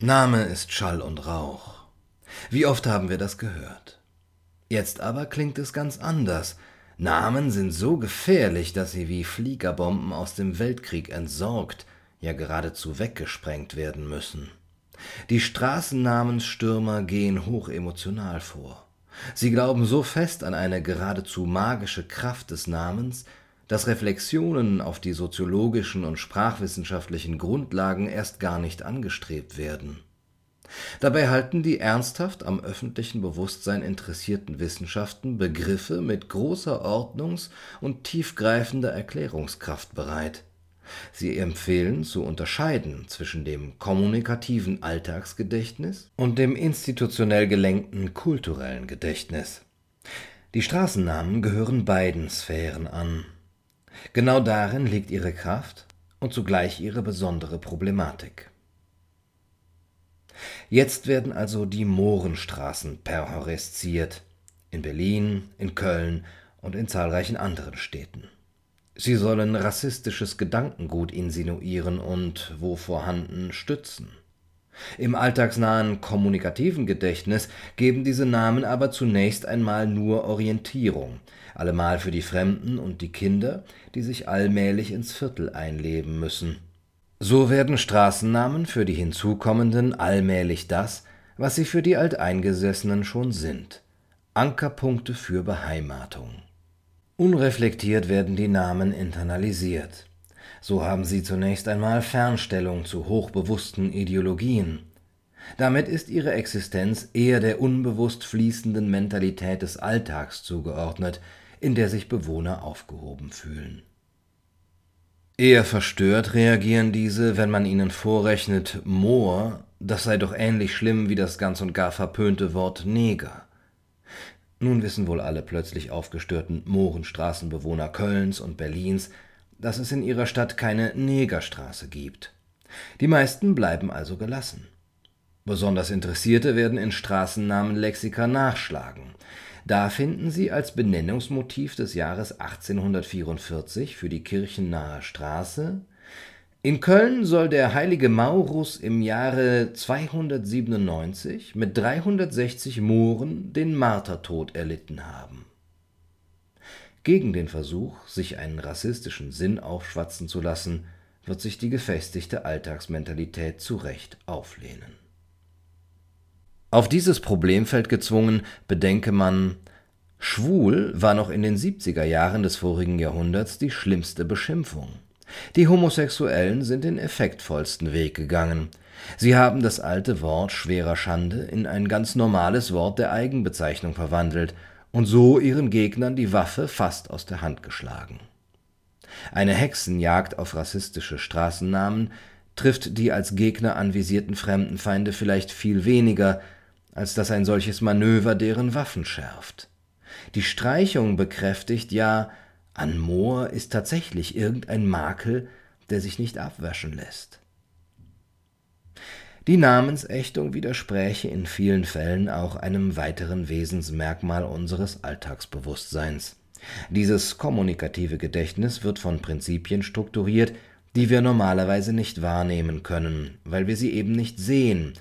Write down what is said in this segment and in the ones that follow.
Name ist Schall und Rauch. Wie oft haben wir das gehört? Jetzt aber klingt es ganz anders. Namen sind so gefährlich, dass sie wie Fliegerbomben aus dem Weltkrieg entsorgt, ja geradezu weggesprengt werden müssen. Die Straßennamensstürmer gehen hochemotional vor. Sie glauben so fest an eine geradezu magische Kraft des Namens, dass Reflexionen auf die soziologischen und sprachwissenschaftlichen Grundlagen erst gar nicht angestrebt werden. Dabei halten die ernsthaft am öffentlichen Bewusstsein interessierten Wissenschaften Begriffe mit großer Ordnungs- und tiefgreifender Erklärungskraft bereit. Sie empfehlen zu unterscheiden zwischen dem kommunikativen Alltagsgedächtnis und dem institutionell gelenkten kulturellen Gedächtnis. Die Straßennamen gehören beiden Sphären an. Genau darin liegt ihre Kraft und zugleich ihre besondere Problematik. Jetzt werden also die Mohrenstraßen perhorresziert, in Berlin, in Köln und in zahlreichen anderen Städten. Sie sollen rassistisches Gedankengut insinuieren und, wo vorhanden, stützen. Im alltagsnahen kommunikativen Gedächtnis geben diese Namen aber zunächst einmal nur Orientierung, allemal für die Fremden und die Kinder, die sich allmählich ins Viertel einleben müssen. So werden Straßennamen für die Hinzukommenden allmählich das, was sie für die Alteingesessenen schon sind Ankerpunkte für Beheimatung. Unreflektiert werden die Namen internalisiert. So haben sie zunächst einmal Fernstellung zu hochbewussten Ideologien. Damit ist ihre Existenz eher der unbewusst fließenden Mentalität des Alltags zugeordnet, in der sich Bewohner aufgehoben fühlen. Eher verstört reagieren diese, wenn man ihnen vorrechnet, Moor, das sei doch ähnlich schlimm wie das ganz und gar verpönte Wort Neger. Nun wissen wohl alle plötzlich aufgestörten Mohrenstraßenbewohner Kölns und Berlins, dass es in ihrer Stadt keine Negerstraße gibt. Die meisten bleiben also gelassen. Besonders Interessierte werden in Straßennamenlexika nachschlagen. Da finden sie als Benennungsmotiv des Jahres 1844 für die kirchennahe Straße in Köln soll der heilige Maurus im Jahre 297 mit 360 Mohren den Martertod erlitten haben. Gegen den Versuch, sich einen rassistischen Sinn aufschwatzen zu lassen, wird sich die gefestigte Alltagsmentalität zu Recht auflehnen. Auf dieses Problemfeld gezwungen, bedenke man, schwul war noch in den 70er Jahren des vorigen Jahrhunderts die schlimmste Beschimpfung. Die Homosexuellen sind den effektvollsten Weg gegangen. Sie haben das alte Wort schwerer Schande in ein ganz normales Wort der Eigenbezeichnung verwandelt und so ihren Gegnern die Waffe fast aus der Hand geschlagen. Eine Hexenjagd auf rassistische Straßennamen trifft die als Gegner anvisierten Fremdenfeinde vielleicht viel weniger, als dass ein solches Manöver deren Waffen schärft. Die Streichung bekräftigt ja, an Moor ist tatsächlich irgendein Makel, der sich nicht abwaschen lässt. Die Namensächtung widerspräche in vielen Fällen auch einem weiteren Wesensmerkmal unseres Alltagsbewusstseins. Dieses kommunikative Gedächtnis wird von Prinzipien strukturiert, die wir normalerweise nicht wahrnehmen können, weil wir sie eben nicht sehen,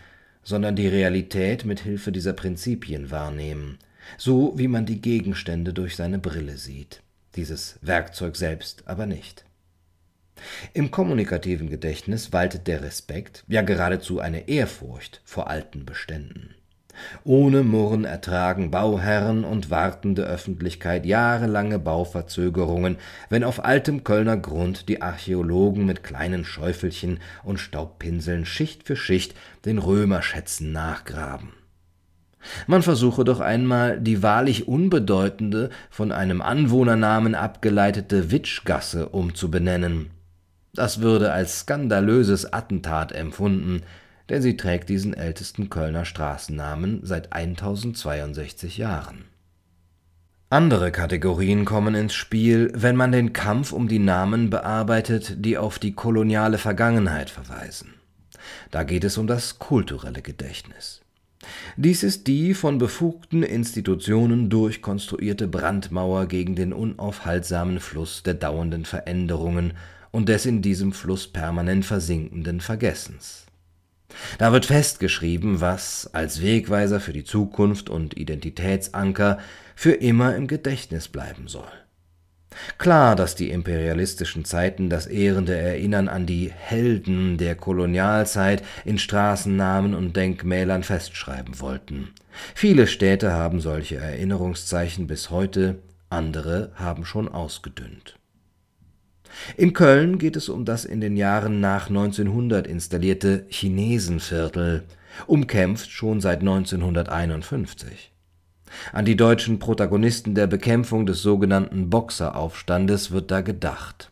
sondern die Realität mit Hilfe dieser Prinzipien wahrnehmen, so wie man die Gegenstände durch seine Brille sieht dieses Werkzeug selbst aber nicht. Im kommunikativen Gedächtnis waltet der Respekt, ja geradezu eine Ehrfurcht vor alten Beständen. Ohne Murren ertragen Bauherren und wartende Öffentlichkeit jahrelange Bauverzögerungen, wenn auf altem Kölner Grund die Archäologen mit kleinen Schäufelchen und Staubpinseln Schicht für Schicht den Römerschätzen nachgraben. Man versuche doch einmal die wahrlich unbedeutende, von einem Anwohnernamen abgeleitete Witschgasse umzubenennen. Das würde als skandalöses Attentat empfunden, denn sie trägt diesen ältesten Kölner Straßennamen seit 1062 Jahren. Andere Kategorien kommen ins Spiel, wenn man den Kampf um die Namen bearbeitet, die auf die koloniale Vergangenheit verweisen. Da geht es um das kulturelle Gedächtnis. Dies ist die von befugten Institutionen durchkonstruierte Brandmauer gegen den unaufhaltsamen Fluss der dauernden Veränderungen und des in diesem Fluss permanent versinkenden Vergessens. Da wird festgeschrieben, was als Wegweiser für die Zukunft und Identitätsanker für immer im Gedächtnis bleiben soll. Klar, dass die imperialistischen Zeiten das ehrende Erinnern an die Helden der Kolonialzeit in Straßennamen und Denkmälern festschreiben wollten. Viele Städte haben solche Erinnerungszeichen bis heute, andere haben schon ausgedünnt. In Köln geht es um das in den Jahren nach 1900 installierte Chinesenviertel, umkämpft schon seit 1951. An die deutschen Protagonisten der Bekämpfung des sogenannten Boxeraufstandes wird da gedacht.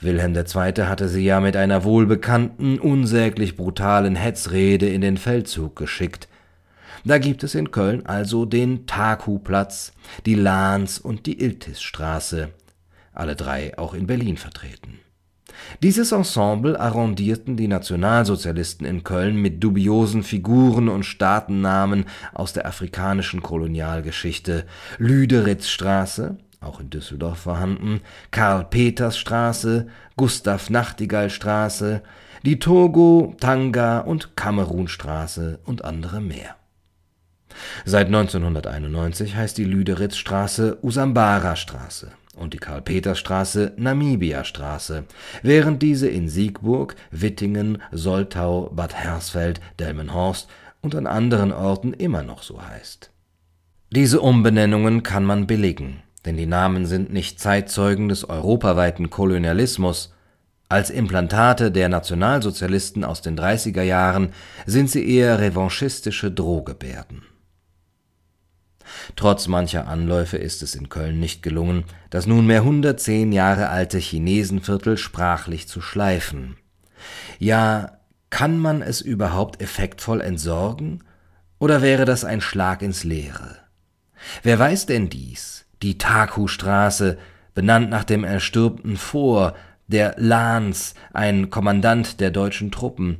Wilhelm II. hatte sie ja mit einer wohlbekannten, unsäglich brutalen Hetzrede in den Feldzug geschickt. Da gibt es in Köln also den Taku-Platz, die Lahns und die Iltisstraße, alle drei auch in Berlin vertreten. Dieses Ensemble arrondierten die Nationalsozialisten in Köln mit dubiosen Figuren und Staatennamen aus der afrikanischen Kolonialgeschichte: Lüderitzstraße (auch in Düsseldorf vorhanden), Karl-Peters-Straße, Gustav-Nachtigall-Straße, die Togo Tanga und Kamerunstraße und andere mehr. Seit 1991 heißt die Lüderitzstraße Usambara-Straße und die Karl-Peters-Straße Namibia-Straße, während diese in Siegburg, Wittingen, Soltau, Bad Hersfeld, Delmenhorst und an anderen Orten immer noch so heißt. Diese Umbenennungen kann man billigen, denn die Namen sind nicht Zeitzeugen des europaweiten Kolonialismus, als Implantate der Nationalsozialisten aus den 30er Jahren sind sie eher revanchistische Drohgebärden Trotz mancher Anläufe ist es in Köln nicht gelungen, das nunmehr 110 Jahre alte Chinesenviertel sprachlich zu schleifen. Ja, kann man es überhaupt effektvoll entsorgen, oder wäre das ein Schlag ins Leere? Wer weiß denn dies? Die Taku-Straße, benannt nach dem erstürmten Vor, der Lahns, ein Kommandant der deutschen Truppen,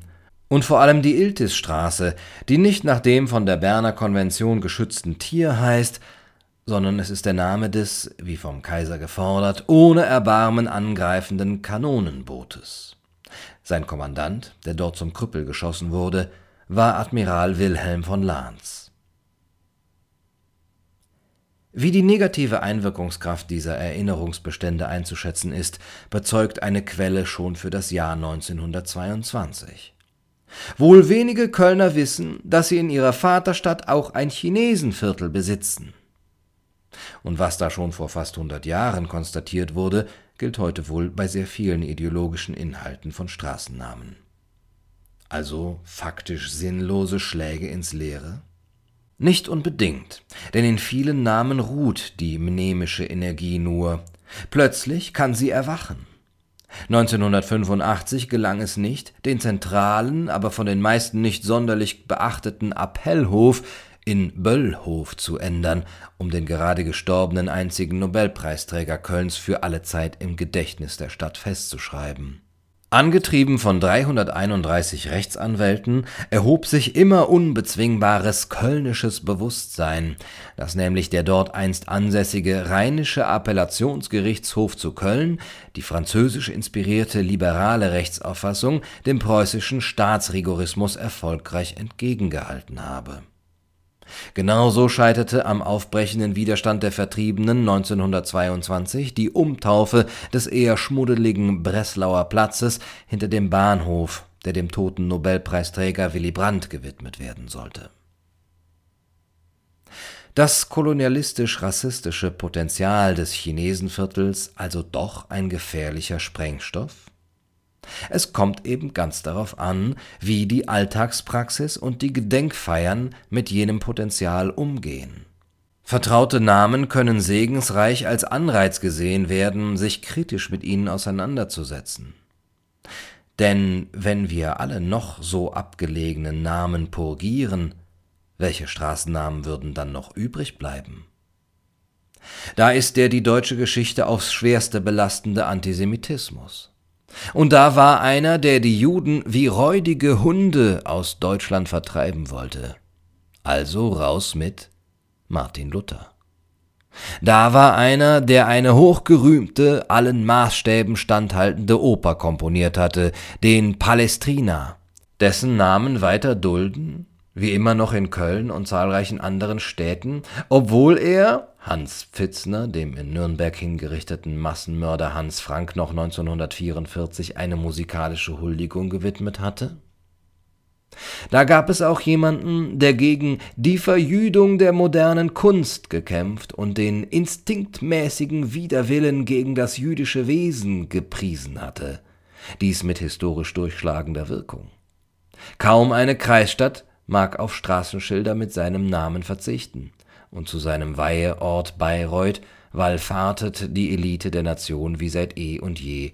und vor allem die Iltisstraße, die nicht nach dem von der Berner Konvention geschützten Tier heißt, sondern es ist der Name des, wie vom Kaiser gefordert, ohne Erbarmen angreifenden Kanonenbootes. Sein Kommandant, der dort zum Krüppel geschossen wurde, war Admiral Wilhelm von Lahns. Wie die negative Einwirkungskraft dieser Erinnerungsbestände einzuschätzen ist, bezeugt eine Quelle schon für das Jahr 1922. Wohl wenige Kölner wissen, dass sie in ihrer Vaterstadt auch ein Chinesenviertel besitzen. Und was da schon vor fast hundert Jahren konstatiert wurde, gilt heute wohl bei sehr vielen ideologischen Inhalten von Straßennamen. Also faktisch sinnlose Schläge ins Leere? Nicht unbedingt, denn in vielen Namen ruht die mnemische Energie nur. Plötzlich kann sie erwachen. 1985 gelang es nicht, den zentralen, aber von den meisten nicht sonderlich beachteten Appellhof in Böllhof zu ändern, um den gerade gestorbenen einzigen Nobelpreisträger Kölns für alle Zeit im Gedächtnis der Stadt festzuschreiben Angetrieben von 331 Rechtsanwälten erhob sich immer unbezwingbares kölnisches Bewusstsein, dass nämlich der dort einst ansässige Rheinische Appellationsgerichtshof zu Köln die französisch inspirierte liberale Rechtsauffassung dem preußischen Staatsrigorismus erfolgreich entgegengehalten habe Genauso scheiterte am aufbrechenden Widerstand der Vertriebenen 1922 die Umtaufe des eher schmuddeligen Breslauer Platzes hinter dem Bahnhof, der dem toten Nobelpreisträger Willy Brandt gewidmet werden sollte. Das kolonialistisch-rassistische Potenzial des Chinesenviertels also doch ein gefährlicher Sprengstoff? Es kommt eben ganz darauf an, wie die Alltagspraxis und die Gedenkfeiern mit jenem Potenzial umgehen. Vertraute Namen können segensreich als Anreiz gesehen werden, sich kritisch mit ihnen auseinanderzusetzen. Denn wenn wir alle noch so abgelegenen Namen purgieren, welche Straßennamen würden dann noch übrig bleiben? Da ist der die deutsche Geschichte aufs schwerste belastende Antisemitismus. Und da war einer, der die Juden wie räudige Hunde aus Deutschland vertreiben wollte. Also raus mit Martin Luther. Da war einer, der eine hochgerühmte, allen Maßstäben standhaltende Oper komponiert hatte, den Palestrina. dessen Namen weiter dulden, wie immer noch in Köln und zahlreichen anderen Städten, obwohl er Hans Pfitzner, dem in Nürnberg hingerichteten Massenmörder Hans Frank, noch 1944 eine musikalische Huldigung gewidmet hatte? Da gab es auch jemanden, der gegen die Verjüdung der modernen Kunst gekämpft und den instinktmäßigen Widerwillen gegen das jüdische Wesen gepriesen hatte, dies mit historisch durchschlagender Wirkung. Kaum eine Kreisstadt mag auf Straßenschilder mit seinem Namen verzichten, und zu seinem Weiheort Bayreuth wallfahrtet die Elite der Nation wie seit eh und je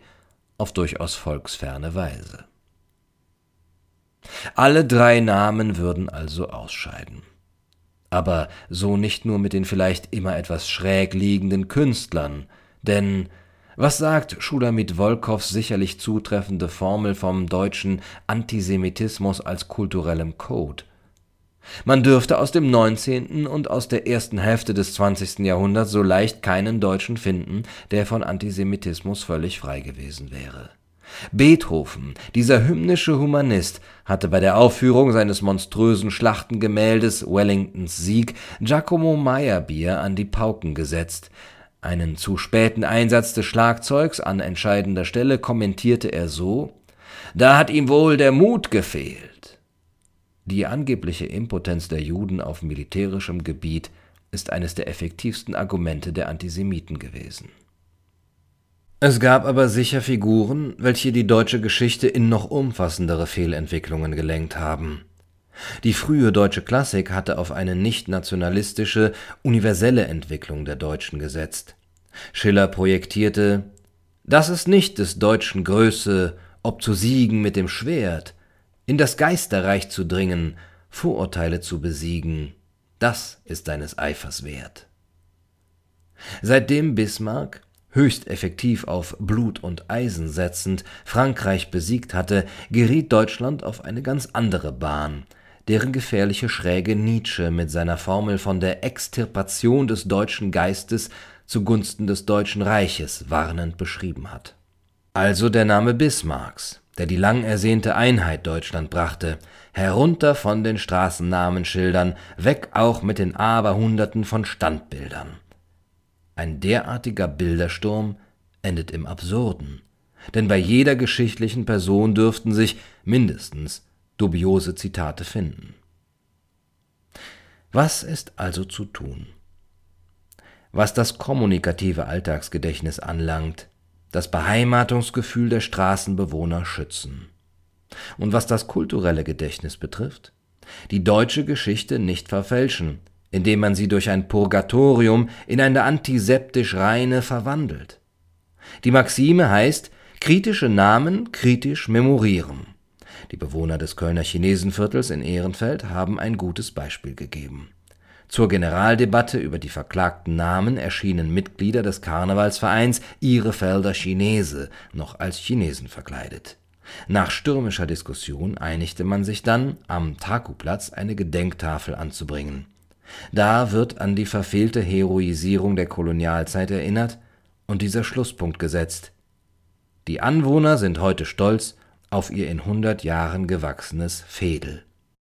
auf durchaus volksferne Weise. Alle drei Namen würden also ausscheiden. Aber so nicht nur mit den vielleicht immer etwas schräg liegenden Künstlern, denn was sagt Schulamit Wolkows sicherlich zutreffende Formel vom deutschen Antisemitismus als kulturellem Code? Man dürfte aus dem 19. und aus der ersten Hälfte des 20. Jahrhunderts so leicht keinen Deutschen finden, der von Antisemitismus völlig frei gewesen wäre. Beethoven, dieser hymnische Humanist, hatte bei der Aufführung seines monströsen Schlachtengemäldes Wellingtons Sieg Giacomo Meyerbeer an die Pauken gesetzt. Einen zu späten Einsatz des Schlagzeugs an entscheidender Stelle kommentierte er so: Da hat ihm wohl der Mut gefehlt. Die angebliche Impotenz der Juden auf militärischem Gebiet ist eines der effektivsten Argumente der Antisemiten gewesen es gab aber sicher Figuren, welche die deutsche Geschichte in noch umfassendere Fehlentwicklungen gelenkt haben. Die frühe deutsche Klassik hatte auf eine nicht-nationalistische, universelle Entwicklung der Deutschen gesetzt. Schiller projektierte Das ist nicht des Deutschen Größe, ob zu siegen mit dem Schwert, in das Geisterreich zu dringen, Vorurteile zu besiegen, das ist deines Eifers wert. Seitdem Bismarck höchst effektiv auf Blut und Eisen setzend, Frankreich besiegt hatte, geriet Deutschland auf eine ganz andere Bahn, deren gefährliche Schräge Nietzsche mit seiner Formel von der Extirpation des deutschen Geistes zugunsten des Deutschen Reiches warnend beschrieben hat. Also der Name Bismarcks, der die lang ersehnte Einheit Deutschland brachte, herunter von den Straßennamenschildern, weg auch mit den Aberhunderten von Standbildern ein derartiger Bildersturm endet im Absurden, denn bei jeder geschichtlichen Person dürften sich mindestens dubiose Zitate finden. Was ist also zu tun? Was das kommunikative Alltagsgedächtnis anlangt, das Beheimatungsgefühl der Straßenbewohner schützen. Und was das kulturelle Gedächtnis betrifft, die deutsche Geschichte nicht verfälschen, indem man sie durch ein Purgatorium in eine antiseptisch reine verwandelt. Die Maxime heißt, kritische Namen kritisch memorieren. Die Bewohner des Kölner Chinesenviertels in Ehrenfeld haben ein gutes Beispiel gegeben. Zur Generaldebatte über die verklagten Namen erschienen Mitglieder des Karnevalsvereins Ihrefelder Chinese noch als Chinesen verkleidet. Nach stürmischer Diskussion einigte man sich dann, am Takuplatz eine Gedenktafel anzubringen. Da wird an die verfehlte Heroisierung der Kolonialzeit erinnert und dieser Schlusspunkt gesetzt: Die Anwohner sind heute stolz auf ihr in hundert Jahren gewachsenes Veedel